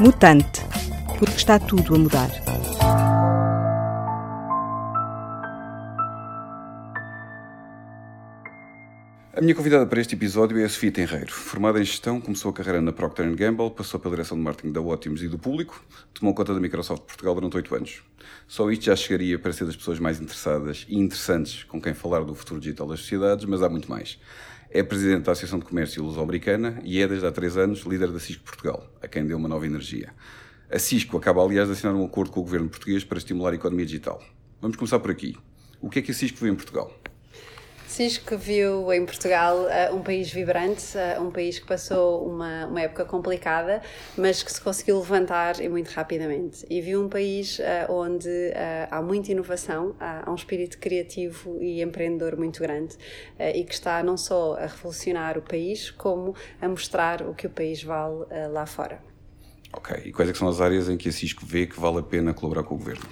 Mutante, porque está tudo a mudar. A minha convidada para este episódio é a Sofia Tenreiro. Formada em gestão, começou a carreira na Procter Gamble, passou pela direção de marketing da Ótimos e do Público, tomou conta da Microsoft Portugal durante oito anos. Só isto já chegaria para ser das pessoas mais interessadas e interessantes com quem falar do futuro digital das sociedades, mas há muito mais. É presidente da Associação de Comércio Luso-Americana e é, desde há três anos, líder da Cisco Portugal, a quem deu uma nova energia. A Cisco acaba, aliás, de assinar um acordo com o governo português para estimular a economia digital. Vamos começar por aqui. O que é que a Cisco vê em Portugal? Cisco viu em Portugal uh, um país vibrante, uh, um país que passou uma, uma época complicada, mas que se conseguiu levantar e muito rapidamente. E viu um país uh, onde há muita inovação, há, há, um espírito criativo e empreendedor muito grande e que está não só a revolucionar o país, como a mostrar o que o país vale lá fora. Ok, e quais é são as áreas em que a Cisco vê que vale a pena colaborar com o governo?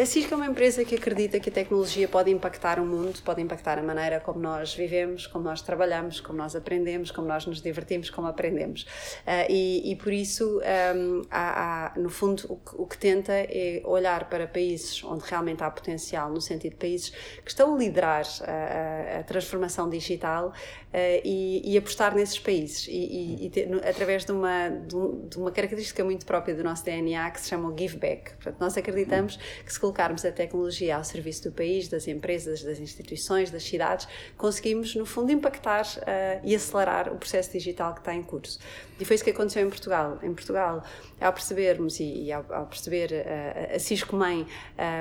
A Cisco é uma empresa que acredita que a tecnologia pode impactar o mundo, pode impactar a maneira como nós vivemos, como nós trabalhamos, como nós aprendemos, como nós nos divertimos, como aprendemos. Uh, e, e, por isso, um, há, há, no fundo, o que, o que, tenta é olhar para países onde realmente há potencial, no sentido de países que estão a liderar a, a transformação digital uh, e, e, apostar nesses países. E, e no, através de uma, de, um, de, uma característica muito própria do nosso DNA que se chama o give back. Portanto, nós acreditamos que se colocarmos a tecnologia ao serviço do país, das empresas, das instituições, das cidades, conseguimos, no fundo, impactar uh, e acelerar o processo digital que está em curso. E foi isso que aconteceu em Portugal. Em Portugal, ao percebermos e, e ao, ao, perceber uh, a Cisco Mãe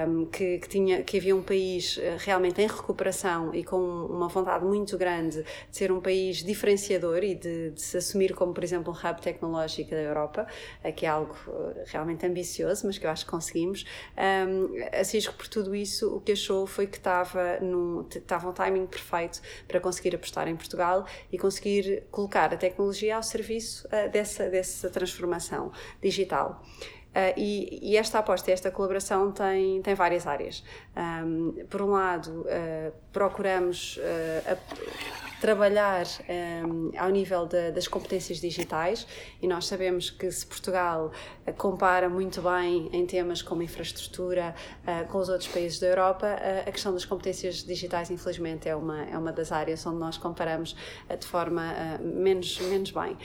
um, que, que, tinha, que havia um país uh, realmente em recuperação e com uma vontade muito grande de ser um país diferenciador e de, de se assumir como, por exemplo, um hub tecnológico da Europa, que é algo realmente ambicioso, mas que eu acho que conseguimos. Um, a Cisco, por tudo isso, o que achou foi que estava, num, estava um timing perfeito para conseguir apostar em Portugal e conseguir colocar a tecnologia ao serviço uh, dessa, dessa transformação digital. Uh, e, e, esta aposta, esta colaboração tem, tem várias áreas. Um, por um lado, uh, procuramos uh, trabalhar um, ao nível de, das competências digitais e nós sabemos que se Portugal uh, compara muito bem em temas como infraestrutura uh, com os outros países da Europa, a questão das competências digitais infelizmente é uma, é uma das áreas onde nós comparamos de forma menos, menos bem.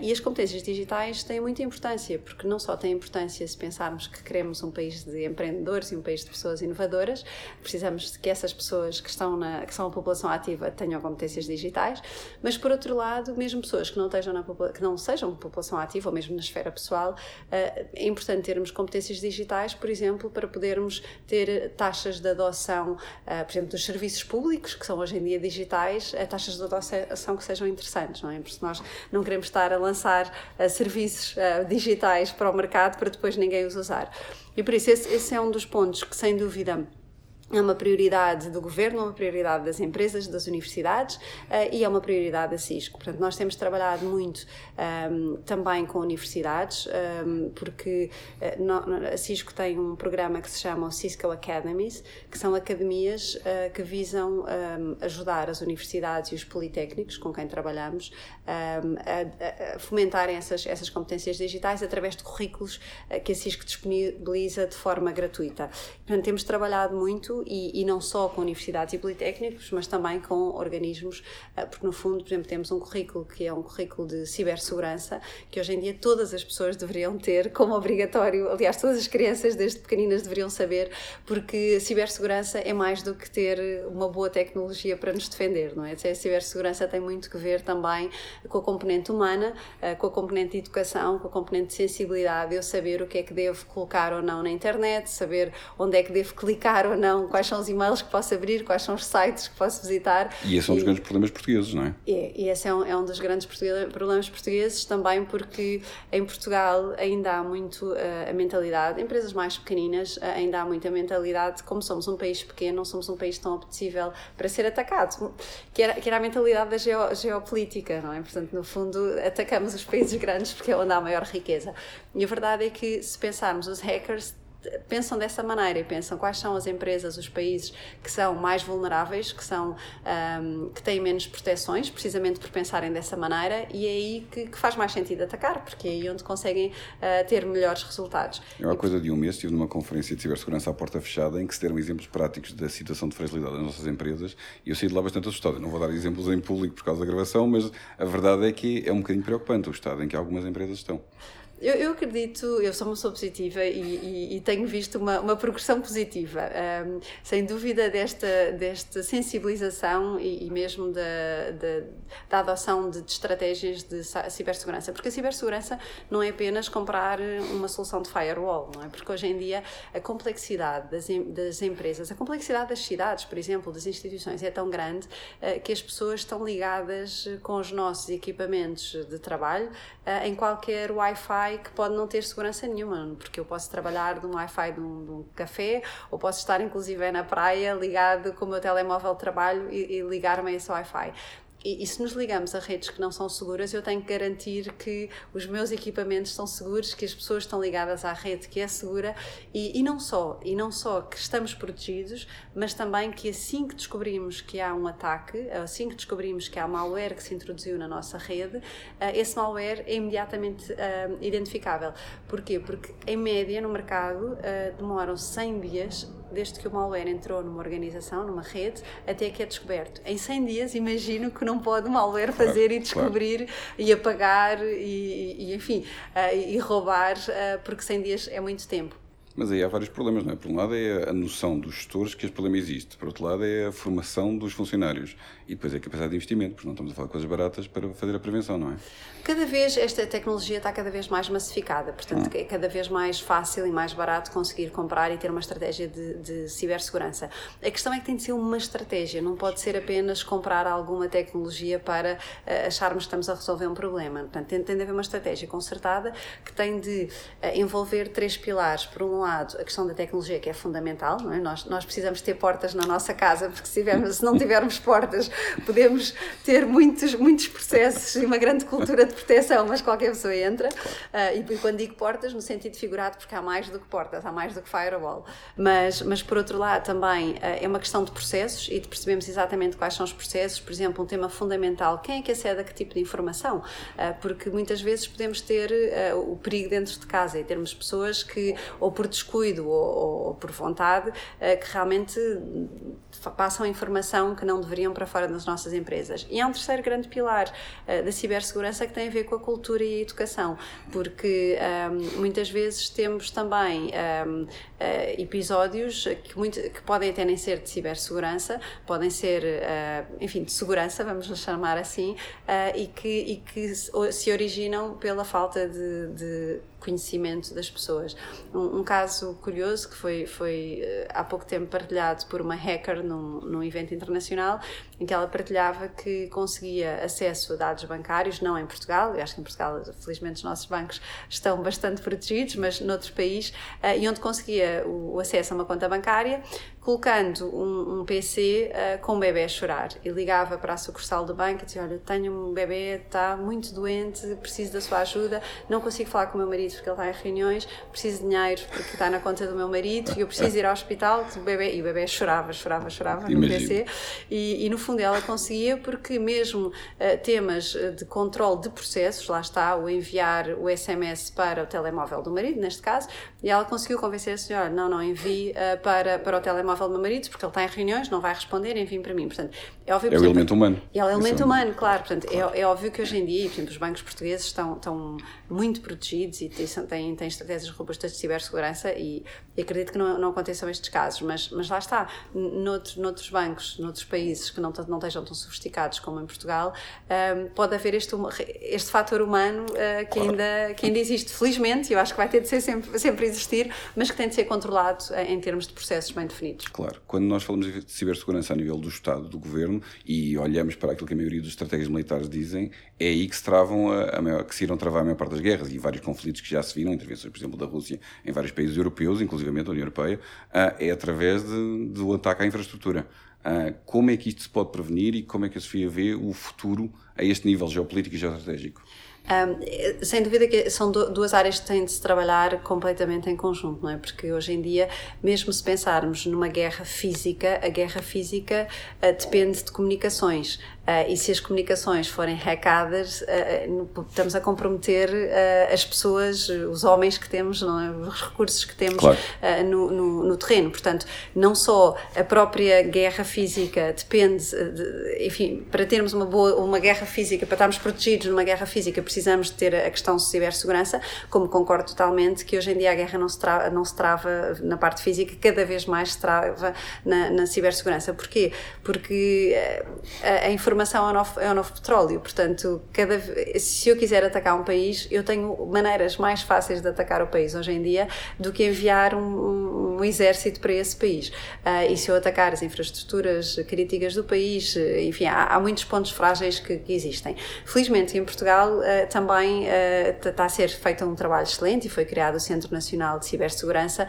e as competências digitais têm muita importância, porque não só têm importância se pensarmos que queremos um país de empreendedores e um país de pessoas inovadoras, precisamos que essas pessoas que estão na, que são a população ativa tenham competências digitais, mas por outro lado, mesmo pessoas que não, estejam na, que não sejam população ativa ou mesmo na esfera pessoal, eh, é importante termos competências digitais, por exemplo, para podermos ter taxas de adoção, eh, por exemplo, dos serviços públicos, que são hoje em dia digitais, eh, taxas de adoção que sejam interessantes, não é? Porque nós não queremos estar a lançar serviços digitais para o mercado para depois ninguém os usar. E por isso, esse, esse é um dos pontos que, sem dúvida, é uma prioridade do governo, é uma prioridade das empresas, das universidades uh, e é uma prioridade da Cisco. Portanto, nós temos trabalhado muito um, ehm, também com universidades, um, ehm, porque uh, no, a Cisco tem um programa que se chama Cisco Academies, que são academias uh, que visam um, ehm, ajudar as universidades e os politécnicos com quem trabalhamos a, a, fomentarem essas, essas competências digitais através de currículos que a Cisco disponibiliza de forma gratuita. Portanto, temos trabalhado muito e, e, não só com universidades e politécnicos, mas também com organismos, eh, porque no fundo, por exemplo, temos um currículo que é um currículo de cibersegurança, que hoje em dia todas as pessoas deveriam ter como obrigatório, aliás, todas as crianças desde pequeninas deveriam saber, porque cibersegurança é mais do que ter uma boa tecnologia para nos defender, não é? A cibersegurança tem muito que ver também com a componente humana, eh, com a componente de educação, com a componente de sensibilidade, eu saber o que é que devo colocar ou não na internet, saber onde é que devo clicar ou não quais são os e-mails que posso abrir, quais são os sites que posso visitar. E esse é um dos grandes problemas portugueses, não é? É, e esse é um, é um dos grandes problemas portugueses também porque em Portugal ainda há muito uh, a mentalidade, empresas mais pequeninas, uh, ainda há muita mentalidade, como somos um país pequeno, não somos um país tão apetecível para ser atacado, que era, que era a mentalidade da geo, geopolítica, não é? Portanto, no fundo, atacamos os países grandes porque é onde há maior riqueza. E a verdade é que se pensarmos, os hackers pensam dessa maneira e pensam quais são as empresas, os países que são mais vulneráveis, que são um, que têm menos proteções, precisamente por pensarem dessa maneira, e é aí que, que faz mais sentido atacar, porque é aí onde conseguem uh, ter melhores resultados. Eu, há coisa de um mês, estive numa conferência de cibersegurança à porta fechada em que se deram exemplos práticos da situação de fragilidade das nossas empresas e eu saí de lá bastante assustado. Eu não vou dar exemplos em público por causa da gravação, mas a verdade é que é um bocadinho preocupante o estado em que algumas empresas estão. Eu, eu, acredito, eu sou uma pessoa positiva e, e, e tenho visto uma, uma progressão positiva, um, sem dúvida, desta, desta sensibilização e, e mesmo da, da, da, adoção de, de, estratégias de cibersegurança. Porque a cibersegurança não é apenas comprar uma solução de firewall, não é? Porque hoje em dia a complexidade das, das empresas, a complexidade das cidades, por exemplo, das instituições, é tão grande uh, que as pessoas estão ligadas com os nossos equipamentos de trabalho uh, em qualquer Wi-Fi Wi-Fi que pode não ter segurança nenhuma, porque eu posso trabalhar de um Wi-Fi de um, de um café ou posso estar inclusive na praia ligado com o meu telemóvel de trabalho e, e ligar-me a esse Wi-Fi. E, e, se nos ligamos a redes que não são seguras, eu tenho que garantir que os meus equipamentos são seguros, que as pessoas estão ligadas à rede que é segura e, e não só, e não só que estamos protegidos, mas também que assim que descobrimos que há um ataque, assim que descobrimos que há malware que se introduziu na nossa rede, eh, esse malware é imediatamente uh, identificável. Porquê? Porque em média no mercado uh, demoram 100 dias desde que o malware entrou numa organização, numa rede, até que é descoberto. Em 100 dias, imagino que não pode o malware fazer claro, e descobrir claro. e apagar e, e enfim, uh, e roubar, uh, porque 100 dias é muito tempo. Mas aí há vários problemas, não é? Por um lado é a noção dos gestores que este problema existe, por outro lado é a formação dos funcionários e depois é a capacidade de investimento, porque não estamos a falar de coisas baratas para fazer a prevenção, não é? Cada vez esta tecnologia está cada vez mais massificada, portanto hum. é cada vez mais fácil e mais barato conseguir comprar e ter uma estratégia de, de cibersegurança. A questão é que tem de ser uma estratégia, não pode ser apenas comprar alguma tecnologia para uh, acharmos que estamos a resolver um problema. Portanto, tem, tem de haver uma estratégia concertada que tem de uh, envolver três pilares. Por um lado, a questão da tecnologia, que é fundamental, é? Nós, nós precisamos ter portas na nossa casa, porque se, tivermos, se não tivermos portas, podemos ter muitos, muitos processos e uma grande cultura de proteção, mas qualquer pessoa entra. Uh, e quando digo portas, no sentido figurado, porque há mais do que portas, há mais do que firewall. Mas, mas por outro lado, também uh, é uma questão de processos e de percebermos exatamente quais são os processos. Por exemplo, um tema fundamental: quem é que acede a que tipo de informação? Uh, porque muitas vezes podemos ter o perigo dentro de casa e termos pessoas que, ou por descuido ou, ou por vontade, que realmente passam informação que não deveriam para fora das nossas empresas. E há um terceiro grande pilar uh, da cibersegurança que tem a ver com a cultura e a educação, porque ehm, muitas vezes temos também ehm, eh, episódios que, muito, que podem até nem ser de cibersegurança, podem ser, enfim, de segurança, vamos chamar assim, e que, e que se originam pela falta de, de conhecimento das pessoas. Um, um, caso curioso que foi, foi uh, há pouco tempo partilhado por uma hacker num, num evento internacional, em que ela partilhava que conseguia acesso a dados bancários, não em Portugal, eu acho que em Portugal, felizmente, os nossos bancos estão bastante protegidos, mas noutros países, uh, e onde conseguia o acesso a uma conta bancária, colocando um, um PC uh, com um bebê a chorar e ligava para a sucursal do banco e dizia: Olha, tenho um bebê, está muito doente, preciso da sua ajuda, não consigo falar com o meu marido porque ele está em reuniões, preciso de dinheiro porque está na conta do meu marido e eu preciso ir ao hospital. O bebê, e o bebê chorava, chorava, chorava Imagino. no PC. E, e, no fundo ela conseguia porque, mesmo uh, temas de controle de processos, lá está, o enviar o SMS para o telemóvel do marido, neste caso, e ela conseguiu convencer a senhora: não, não, envie uh, para, para o telemóvel telemóvel do meu marido, porque ele está em reuniões, não vai responder, enfim, para mim. Portanto, é óbvio, é o elemento humano. É o elemento é humano, claro. Portanto, é, claro. É, é, óbvio que hoje em dia, por exemplo, os bancos portugueses estão, estão muito protegidos e têm, têm estratégias robustas de cibersegurança e, e acredito que não, não aconteçam estes casos, mas, mas lá está. Noutros, noutros bancos, noutros países que não, não estejam tão sofisticados como em Portugal, um, pode haver este, este fator humano uh, que, claro. ainda, que ainda existe, felizmente, e eu acho que vai ter de ser sempre, sempre existir, mas que tem de ser controlado em termos de processos bem definidos. Claro, quando nós falamos de cibersegurança a nível do Estado, do Governo, e olhamos para aquilo que a maioria dos estratégias militares dizem, é aí que se travam a, a maior, que se irão travar a maior parte das guerras e vários conflitos que já se viram, intervenções, por exemplo, da Rússia em vários países europeus, inclusive a União Europeia, é através de, do ataque à infraestrutura. Como é que isto se pode prevenir e como é que a Sofia vê o futuro a este nível geopolítico e geoestratégico? Um, sem dúvida que são duas áreas que têm de se trabalhar completamente em conjunto, não é? Porque hoje em dia, mesmo se pensarmos numa guerra física, a guerra física uh, depende de comunicações. Uh, e se as comunicações forem hackadas, uh, estamos a comprometer uh, as pessoas, os homens que temos, é? os recursos que temos claro. no, no, no, terreno. Portanto, não só a própria guerra física depende, de, enfim, para termos uma boa uma guerra física, para estarmos protegidos numa guerra física, precisamos de ter a questão de cibersegurança, como concordo totalmente que hoje em dia a guerra não se trava, não se trava na parte física, cada vez mais se trava na, na cibersegurança. Porquê? Porque a, a informação informação é o novo, é o novo petróleo. Portanto, cada, se eu quiser atacar um país, eu tenho maneiras mais fáceis de atacar o país hoje em dia do que enviar um, um, um exército para esse país. Uh, e se eu atacar as infraestruturas críticas do país, enfim, há, há muitos pontos frágeis que, que, existem. Felizmente, em Portugal uh, também está ah, a ser feito um trabalho excelente e foi criado o Centro Nacional de Cibersegurança,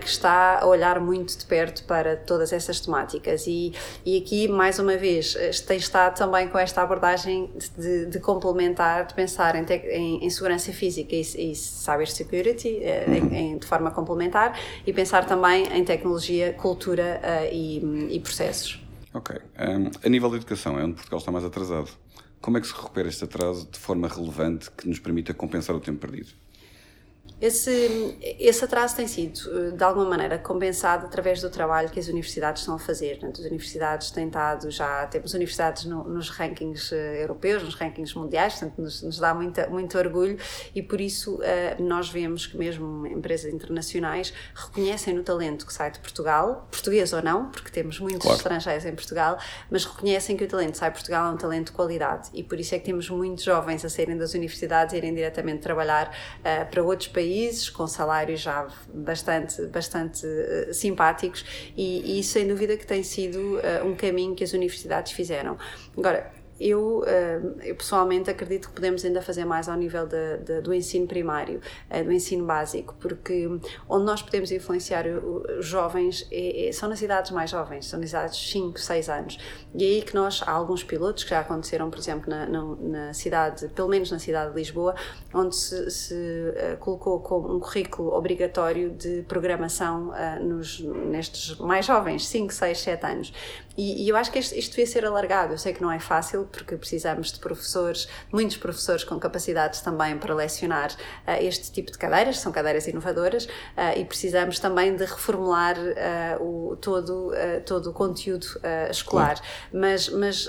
que está a olhar muito de perto para todas essas temáticas. E, e aqui, mais uma vez, tem está também com esta abordagem de, de complementar, de pensar em, em, em segurança física e, e cybersecurity eh, em, de forma complementar e pensar também em tecnologia, cultura uh, e, e, processos. Ok. Um, a nível da educação, é onde Portugal está mais atrasado. Como é que se recupera este atraso de forma relevante que nos permita compensar o tempo perdido? Esse, esse atraso tem sido, eh, de alguma maneira, compensado através do trabalho que as universidades estão a fazer. As universidades têm estado, já temos universidades no, nos rankings eh, europeus, nos rankings mundiais, portanto, nos, nos dá muita, muito orgulho e, por isso, uh, nós vemos que mesmo empresas internacionais reconhecem no talento que sai de Portugal, português ou não, porque temos muitos claro. estrangeiros em Portugal, mas reconhecem que o talento que sai de Portugal é um talento de qualidade e, por isso, é que temos muitos jovens a saírem das universidades e irem diretamente trabalhar para outros países países com salários já bastante, bastante uh, simpáticos e, e, sem dúvida que tem sido uh, um caminho que as universidades fizeram. Agora, eu, eh, eu, pessoalmente acredito que podemos ainda fazer mais ao nível de, de, do ensino primário, eh, do ensino básico, porque onde nós podemos influenciar os jovens é, é, são nas idades mais jovens, são nas idades de 5, 6 anos. E é aí que nós, há alguns pilotos que já aconteceram, por exemplo, na, na, na cidade, pelo menos na cidade de Lisboa, onde se, se uh, colocou como um currículo obrigatório de programação uh, nos, nestes mais jovens, 5, 6, 7 anos. E, e, eu acho que isto, isto devia ser alargado. Eu sei que não é fácil, porque precisamos de professores, muitos professores com capacidades também para lecionar uh, este tipo de cadeiras, são cadeiras inovadoras, uh, e precisamos também de reformular uh, o, todo, todo o conteúdo escolar. Mas, mas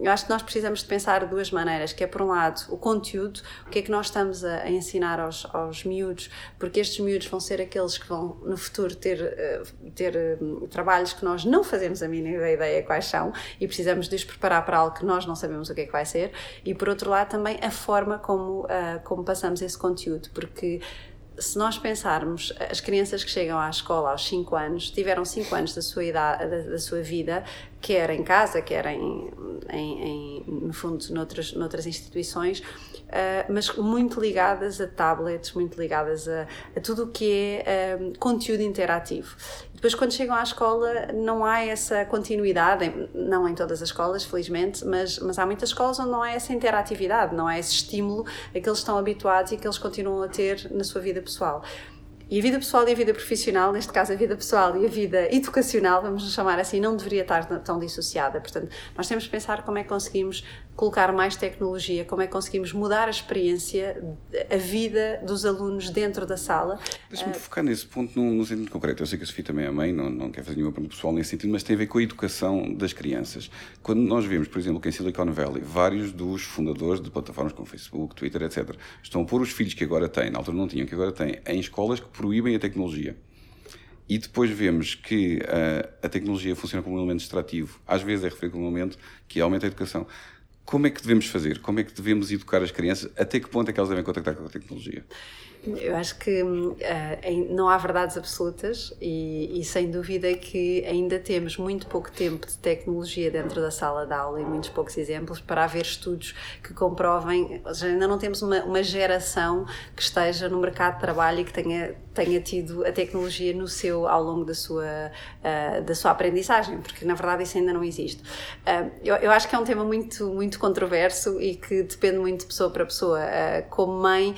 eu acho que nós precisamos de pensar de duas maneiras, que é por um lado o conteúdo, o que é que nós estamos a, a ensinar aos, aos miúdos, porque estes miúdos vão ser aqueles que vão no futuro ter, ter trabalhos que nós não fazemos a mínima ideia quais são e precisamos de os preparar para algo que nós não sabemos o que é que vai ser. E por outro lado também a forma como, uh, como passamos esse conteúdo, porque se nós pensarmos, as crianças que chegam à escola aos 5 anos, tiveram 5 anos da sua, idade, da, da, sua vida, quer em casa, quer em, em, em no fundo, noutras, noutras instituições, uh, mas muito ligadas a tablets, muito ligadas a, a tudo o que é uh, conteúdo interativo. Depois, quando chegam à escola, não há essa continuidade, não em todas as escolas, felizmente, mas, mas há muitas escolas onde não há essa interatividade, não há esse estímulo a que eles estão habituados e que eles continuam a ter na sua vida pessoal. E a vida pessoal e a vida profissional, neste caso a vida pessoal e a vida educacional, vamos chamar assim, não deveria estar tão dissociada. Portanto, nós temos que pensar como é que conseguimos colocar mais tecnologia, como é que conseguimos mudar a experiência, a vida dos alunos dentro da sala. Deixa-me uh, focar nesse ponto num, num sentido concreto. Eu sei que a Sofia também é mãe, não, não quer fazer nenhuma pergunta pessoal nesse sentido, mas tem a ver com a educação das crianças. Quando nós vemos, por exemplo, que em Silicon Valley, vários dos fundadores de plataformas como Facebook, Twitter, etc., estão a pôr os filhos que agora têm, na altura não tinham, que agora têm, em escolas que proíbem a tecnologia. E depois vemos que uh, a tecnologia funciona como um elemento extrativo. Às vezes é referido como um elemento que aumenta a educação. Como é que devemos fazer? Como é que devemos educar as crianças? Até que ponto é que elas devem contactar com a tecnologia? Eu acho que uh, não há verdades absolutas e, e, sem dúvida que ainda temos muito pouco tempo de tecnologia dentro da sala de aula e muitos poucos exemplos para haver estudos que comprovem, ainda não temos uma, uma geração que esteja no mercado de trabalho e que tenha, tenha tido a tecnologia no seu, ao longo da sua, uh, da sua aprendizagem, porque na verdade isso ainda não existe. Uh, eu, eu, acho que é um tema muito, muito controverso e que depende muito de pessoa para pessoa. como mãe,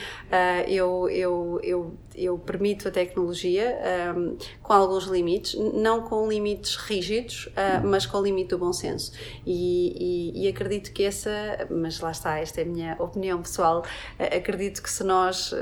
eu eu, eu, eu permito a tecnologia um, com alguns limites, não com limites rígidos, uh, mas com o limite do bom senso. E, e, e, acredito que essa, mas lá está, esta é a minha opinião pessoal, acredito que se nós.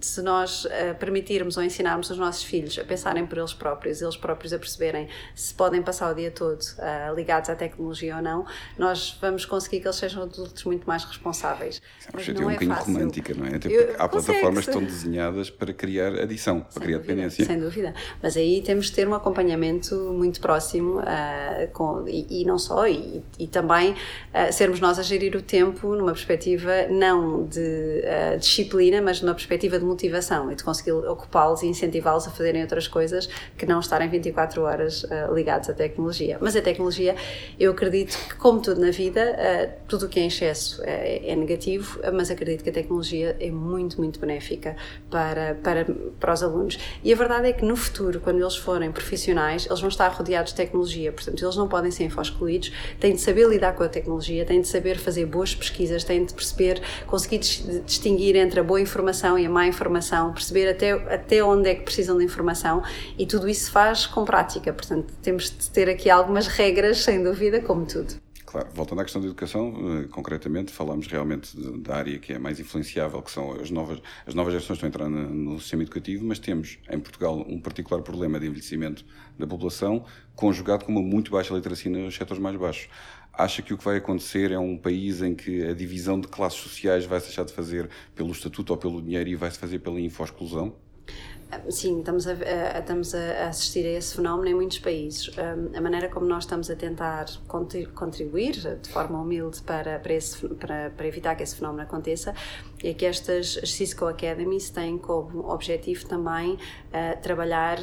Se nós uh, permitirmos ou ensinarmos os nossos filhos a pensarem por eles próprios, eles próprios a perceberem se podem passar o dia todo uh, ligados à tecnologia ou não, nós vamos conseguir que eles sejam adultos muito mais responsáveis. É uma um é bocadinho fácil. romântica, não é? Até porque há plataformas que estão desenhadas para criar adição, para sem criar dúvida, dependência. Sem dúvida. Mas aí temos de ter um acompanhamento muito próximo uh, com, e, e, não só, e, e também sermos nós a gerir o tempo numa perspectiva não de disciplina, mas numa perspectiva de motivação e de conseguir ocupá-los e incentivá-los a fazerem outras coisas que não estarem 24 horas uh, ligados à tecnologia. Mas a tecnologia, eu acredito que, como tudo na vida, uh, tudo o que é em excesso é, é, negativo, mas acredito que a tecnologia é muito, muito benéfica para, para, para os alunos. E a verdade é que no futuro, quando eles forem profissionais, eles vão estar rodeados de tecnologia, portanto, eles não podem ser info-excluídos, têm de saber lidar com a tecnologia, têm de saber fazer boas pesquisas, têm de perceber, conseguir distinguir entre a boa informação e a má informação, perceber até, até onde é que precisam de informação e tudo isso faz com prática. Portanto, temos de ter aqui algumas regras, sem dúvida, como tudo. Claro, voltando à questão da educação, eh, concretamente, falamos realmente da área que é mais influenciável, que são as novas, as novas gerações que estão a entrar no sistema educativo, mas temos em Portugal um particular problema de envelhecimento da população, conjugado com uma muito baixa literacia nos setores mais baixos acha que o que vai acontecer é um país em que a divisão de classes sociais vai se deixar de fazer pelo estatuto ou pelo dinheiro e vai se fazer pela info-exclusão? Sim, estamos a, a, estamos a assistir a esse fenómeno em muitos países. Um, a maneira como nós estamos a tentar contribuir de forma humilde para, para, esse, para, para evitar que esse fenómeno aconteça é que estas Cisco Academies têm como objetivo também uh, trabalhar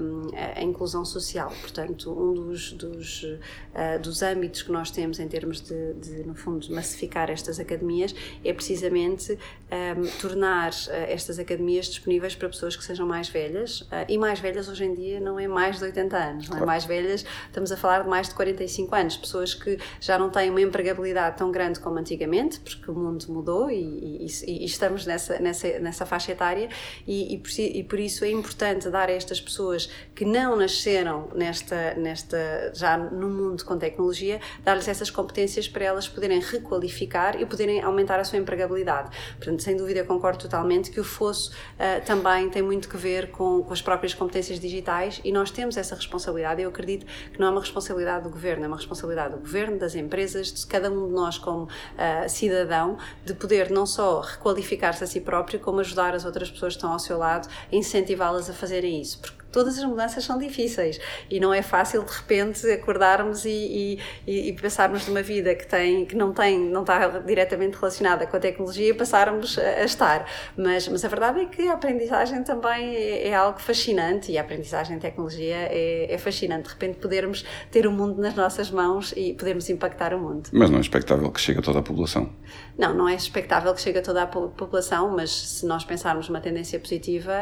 um, a inclusão social. Portanto, um dos, dos, uh, dos âmbitos que nós temos em termos de, de, no fundo, massificar estas academias é precisamente um, tornar uh, estas academias disponíveis para pessoas que sejam mais velhas. e mais velhas hoje em dia não é mais de 80 anos, não é? Mais velhas, estamos a falar de mais de 45 anos. Pessoas que já não têm uma empregabilidade tão grande como antigamente, porque o mundo mudou e, e e, e estamos nessa, nessa, nessa faixa etária e, e, por, e, por, isso é importante dar a estas pessoas que não nasceram nesta, nesta já no mundo com tecnologia, dar-lhes essas competências para elas poderem requalificar e poderem aumentar a sua empregabilidade. Portanto, sem dúvida, concordo totalmente que o fosso uh, também tem muito que ver com, com as próprias competências digitais e nós temos essa responsabilidade. Eu acredito que não é uma responsabilidade do governo, é uma responsabilidade do governo, das empresas, de cada um de nós como uh, cidadão, de poder não só requalificar-se a si próprio, como ajudar as outras pessoas que estão ao seu lado, incentivá-las a fazerem isso. Porque todas as mudanças são difíceis. E não é fácil de repente acordarmos e, e, e, pensarmos numa vida que tem que não tem não está diretamente relacionada com a tecnologia passarmos a, a estar. Mas mas a verdade é que a aprendizagem também é, é algo fascinante e a aprendizagem em tecnologia é, é, fascinante. De repente podermos ter o mundo nas nossas mãos e podermos impactar o mundo. Mas não é expectável que chegue a toda a população. Não não é expectável que chegue a toda a população mas se nós pensarmos numa tendência positiva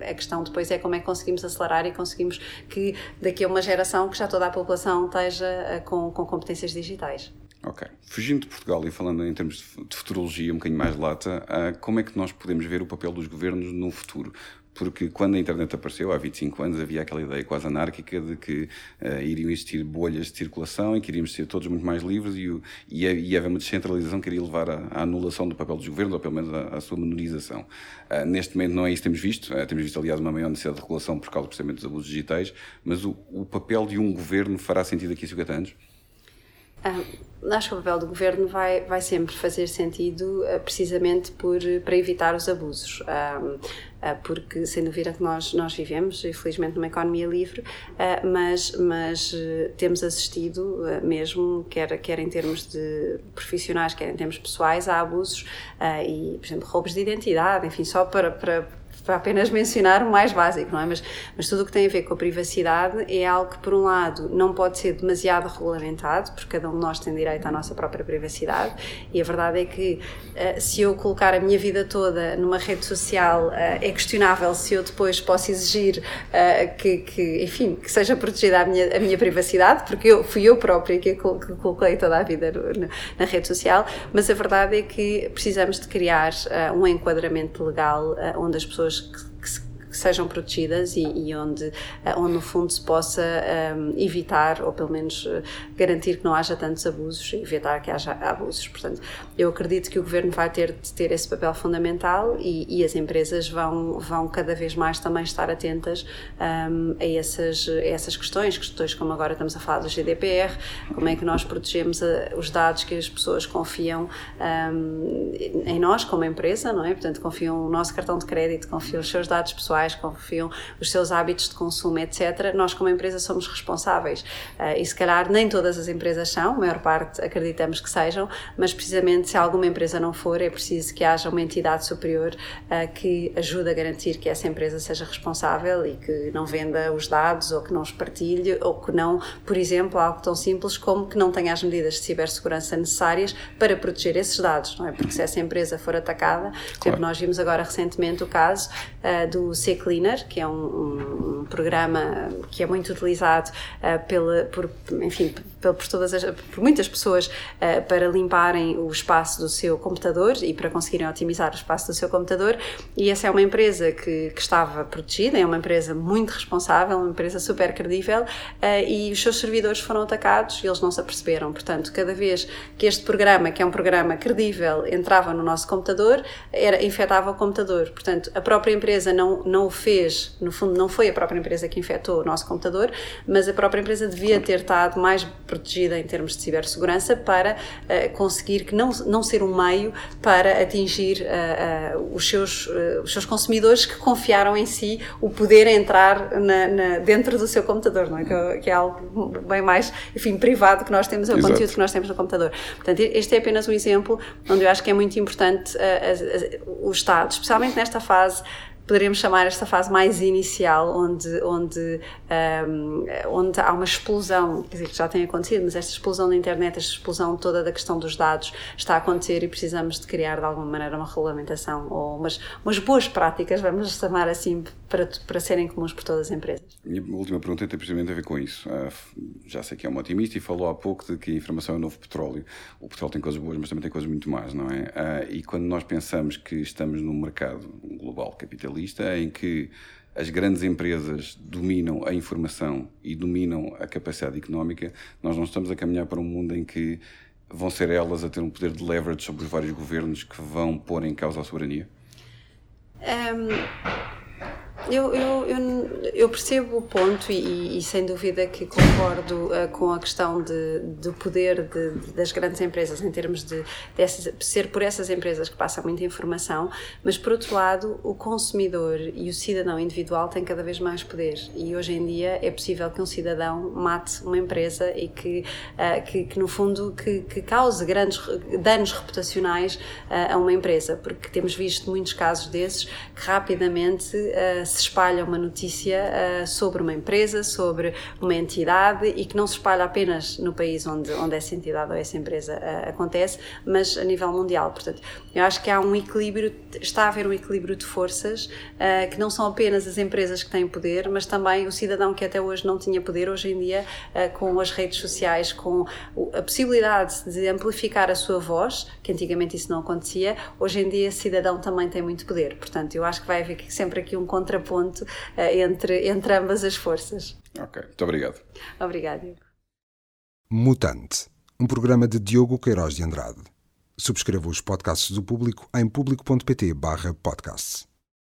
a questão depois é como é que conseguimos conseguimos acelerar e conseguimos que daqui a uma geração que já toda a população esteja eh, com, com competências digitais. Ok. Fugindo de Portugal e falando em termos de futurologia um bocadinho mais lata, eh, como é que nós podemos ver o papel dos governos no futuro? Porque quando a internet apareceu, há 25 anos, havia aquela ideia quase anárquica de que uh, iriam existir bolhas de circulação e que iríamos ser todos muito mais livres e, o, e, e havia uma descentralização que iria levar à, anulação do papel dos governos, ou pelo menos à, sua menorização. Uh, neste momento não é isso que temos visto, uh, temos visto, aliás, uma maior necessidade de regulação por causa, precisamente, dos abusos digitais, mas o, o papel de um governo fará sentido aqui a 50 anos? Acho que o papel do governo vai, vai sempre fazer sentido uh, precisamente por, para evitar os abusos. Uh, porque, sem dúvida, que nós, nós vivemos, infelizmente, numa economia livre, mas, mas temos assistido, mesmo, quer, quer em termos de profissionais, quer em termos pessoais, a abusos e, por exemplo, roubos de identidade, enfim, só para, para para apenas mencionar o mais básico, não é? Mas, mas tudo o que tem a ver com a privacidade é algo que, por um lado, não pode ser demasiado regulamentado, porque cada um de nós tem direito à nossa própria privacidade, e a verdade é que uh, se eu colocar a minha vida toda numa rede social, uh, é questionável se eu depois posso exigir uh, que, que, enfim, que seja protegida a minha, a minha privacidade, porque eu, fui eu própria que, que coloquei toda a vida na rede social, mas a verdade é que precisamos de criar um enquadramento legal onde as pessoas que, que sejam protegidas e, e, onde, eh, onde, no fundo, se possa um, ehm, evitar, ou pelo menos uh, garantir que não haja tantos abusos e evitar que haja abusos. Portanto, eu acredito que o governo vai ter de ter esse papel fundamental e, e as empresas vão, vão cada vez mais também estar atentas um, ehm, a, essas, a essas questões, questões como agora estamos a falar do GDPR, como é que nós protegemos a, eh, os dados que as pessoas confiam um, ehm, em nós como empresa, não é? Portanto, confiam o nosso cartão de crédito, confiam os seus dados pessoais pessoais, confiam os seus hábitos de consumo, etc., nós como empresa somos responsáveis. Uh, e se calhar nem todas as empresas são, a maior parte acreditamos que sejam, mas precisamente se alguma empresa não for, é preciso que haja uma entidade superior uh, que ajude a garantir que essa empresa seja responsável e que não venda os dados ou que não os partilhe ou que não, por exemplo, algo tão simples como que não tenha as medidas de cibersegurança necessárias para proteger esses dados, não é? Porque se essa empresa for atacada, claro. nós vimos agora recentemente o caso uh, do C Cleaner, que é um, um programa que é muito utilizado uh, pela, por, enfim, por, por, todas as, por muitas pessoas uh, para limparem o espaço do seu computador e para conseguirem otimizar o espaço do seu computador. E essa é uma empresa que, que estava protegida, é uma empresa muito responsável, uma empresa super credível uh, e os seus servidores foram atacados e eles não se aperceberam. Portanto, cada vez que este programa, que é um programa credível, entrava no nosso computador, era, infectava o computador. Portanto, a própria empresa não, não o fez, no fundo, não foi a própria empresa que infectou o nosso computador, mas a própria empresa devia ter estado mais protegida em termos de cibersegurança para uh, conseguir que não, não ser um meio para atingir uh, uh, os, seus, os seus consumidores que confiaram em si o poder entrar na, na, dentro do seu computador, não é? Que, que, é algo bem mais, enfim, privado que nós temos, é o Exato. conteúdo que nós temos no computador. Portanto, este é apenas um exemplo onde eu acho que é muito importante o Estado, especialmente nesta fase poderíamos chamar esta fase mais inicial, onde, onde, um, onde há uma explosão, quer dizer, que já tem acontecido, mas esta explosão da internet, esta explosão toda da questão dos dados está a acontecer e precisamos de criar de alguma maneira uma regulamentação ou umas, umas boas práticas, vamos chamar assim, para, para serem comuns por todas as empresas. Minha última pergunta tem precisamente a ver com isso. Uh, já sei que é um otimista e falou há pouco de que a informação é o novo petróleo. O petróleo tem coisas boas, mas também tem coisas muito más, não é? Uh, e quando nós pensamos que estamos num mercado global capitalista em que as grandes empresas dominam a informação e dominam a capacidade económica, nós não estamos a caminhar para um mundo em que vão ser elas a ter um poder de leverage sobre os vários governos que vão pôr em causa a soberania? Um eu, eu, eu, eu, percebo o ponto e, e, sem dúvida que concordo uh, com a questão de, do poder de, de, das grandes empresas em termos de ser por essas empresas que passam muita informação, mas por outro lado o consumidor e o cidadão individual têm cada vez mais poder. E hoje em dia é possível que um cidadão mate uma empresa e que, uh, que, que, no fundo que, que, cause grandes danos reputacionais uh, a uma empresa, porque temos visto muitos casos desses que rapidamente se espalha uma notícia uh, sobre uma empresa, sobre uma entidade e que não se espalha apenas no país onde, onde essa entidade ou essa empresa uh, acontece, mas a nível mundial. Portanto, eu acho que há um equilíbrio, está a haver um equilíbrio de forças uh, que não são apenas as empresas que têm poder, mas também o cidadão que até hoje não tinha poder, hoje em dia, com as redes sociais, com a possibilidade de amplificar a sua voz, que antigamente isso não acontecia, hoje em dia, esse cidadão também tem muito poder. Portanto, eu acho que vai haver sempre aqui um contraponto contraponto uh, entre, entre ambas as forças. Ok, muito obrigado. Obrigado. Mutante, um programa de Diogo Queiroz de Andrade. Subscreva os podcasts do Público em público.pt/podcasts.